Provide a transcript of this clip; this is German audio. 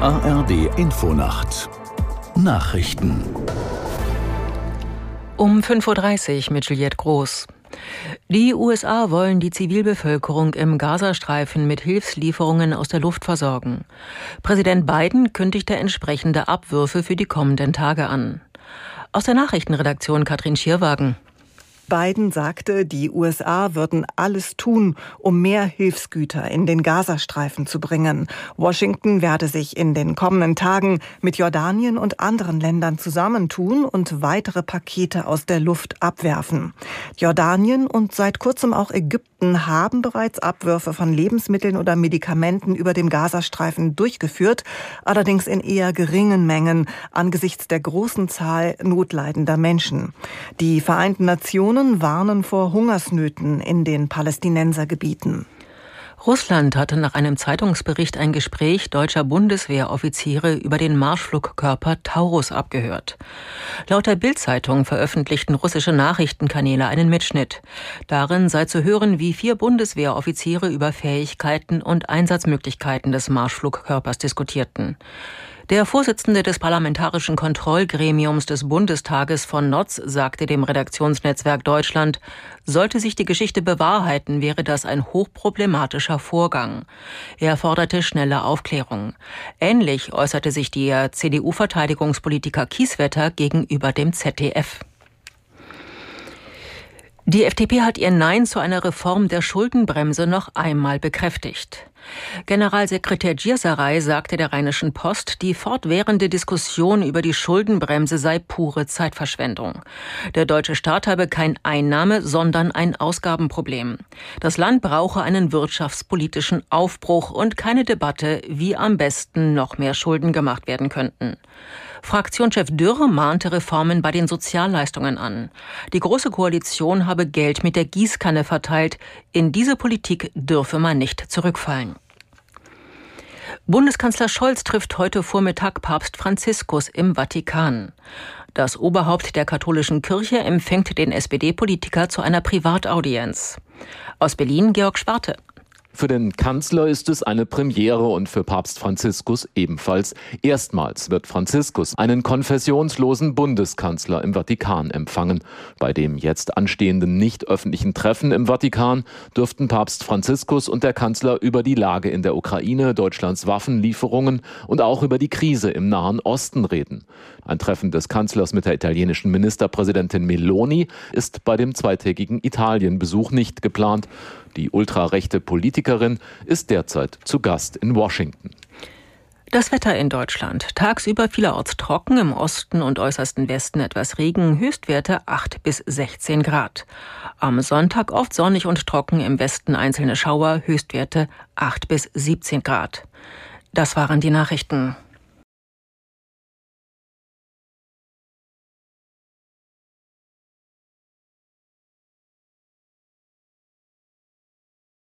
ARD Infonacht Nachrichten um 5.30 Uhr mit Juliette Groß. Die USA wollen die Zivilbevölkerung im Gazastreifen mit Hilfslieferungen aus der Luft versorgen. Präsident Biden kündigte entsprechende Abwürfe für die kommenden Tage an. Aus der Nachrichtenredaktion Katrin Schierwagen. Biden sagte, die USA würden alles tun, um mehr Hilfsgüter in den Gazastreifen zu bringen. Washington werde sich in den kommenden Tagen mit Jordanien und anderen Ländern zusammentun und weitere Pakete aus der Luft abwerfen. Jordanien und seit kurzem auch Ägypten haben bereits Abwürfe von Lebensmitteln oder Medikamenten über dem Gazastreifen durchgeführt, allerdings in eher geringen Mengen angesichts der großen Zahl notleidender Menschen. Die Vereinten Nationen Nationen warnen vor Hungersnöten in den Palästinensergebieten. Russland hatte nach einem Zeitungsbericht ein Gespräch deutscher Bundeswehroffiziere über den Marschflugkörper Taurus abgehört. Laut der Bild-Zeitung veröffentlichten russische Nachrichtenkanäle einen Mitschnitt. Darin sei zu hören, wie vier Bundeswehroffiziere über Fähigkeiten und Einsatzmöglichkeiten des Marschflugkörpers diskutierten. Der Vorsitzende des Parlamentarischen Kontrollgremiums des Bundestages von Notz sagte dem Redaktionsnetzwerk Deutschland, sollte sich die Geschichte bewahrheiten, wäre das ein hochproblematischer Vorgang. Er forderte schnelle Aufklärung. Ähnlich äußerte sich der CDU-Verteidigungspolitiker Kieswetter gegenüber dem ZDF. Die FDP hat ihr Nein zu einer Reform der Schuldenbremse noch einmal bekräftigt. Generalsekretär Gierserei sagte der Rheinischen Post, die fortwährende Diskussion über die Schuldenbremse sei pure Zeitverschwendung. Der deutsche Staat habe kein Einnahme, sondern ein Ausgabenproblem. Das Land brauche einen wirtschaftspolitischen Aufbruch und keine Debatte, wie am besten noch mehr Schulden gemacht werden könnten. Fraktionschef Dürr mahnte Reformen bei den Sozialleistungen an. Die Große Koalition habe Geld mit der Gießkanne verteilt. In diese Politik dürfe man nicht zurückfallen. Bundeskanzler Scholz trifft heute Vormittag Papst Franziskus im Vatikan. Das Oberhaupt der katholischen Kirche empfängt den SPD-Politiker zu einer Privataudienz. Aus Berlin Georg Schwarte. Für den Kanzler ist es eine Premiere und für Papst Franziskus ebenfalls. Erstmals wird Franziskus einen konfessionslosen Bundeskanzler im Vatikan empfangen. Bei dem jetzt anstehenden nicht öffentlichen Treffen im Vatikan dürften Papst Franziskus und der Kanzler über die Lage in der Ukraine, Deutschlands Waffenlieferungen und auch über die Krise im Nahen Osten reden. Ein Treffen des Kanzlers mit der italienischen Ministerpräsidentin Meloni ist bei dem zweitägigen Italienbesuch nicht geplant. Die ultrarechte Politikerin ist derzeit zu Gast in Washington. Das Wetter in Deutschland. Tagsüber vielerorts trocken, im Osten und äußersten Westen etwas Regen, Höchstwerte 8 bis 16 Grad. Am Sonntag oft sonnig und trocken, im Westen einzelne Schauer, Höchstwerte 8 bis 17 Grad. Das waren die Nachrichten.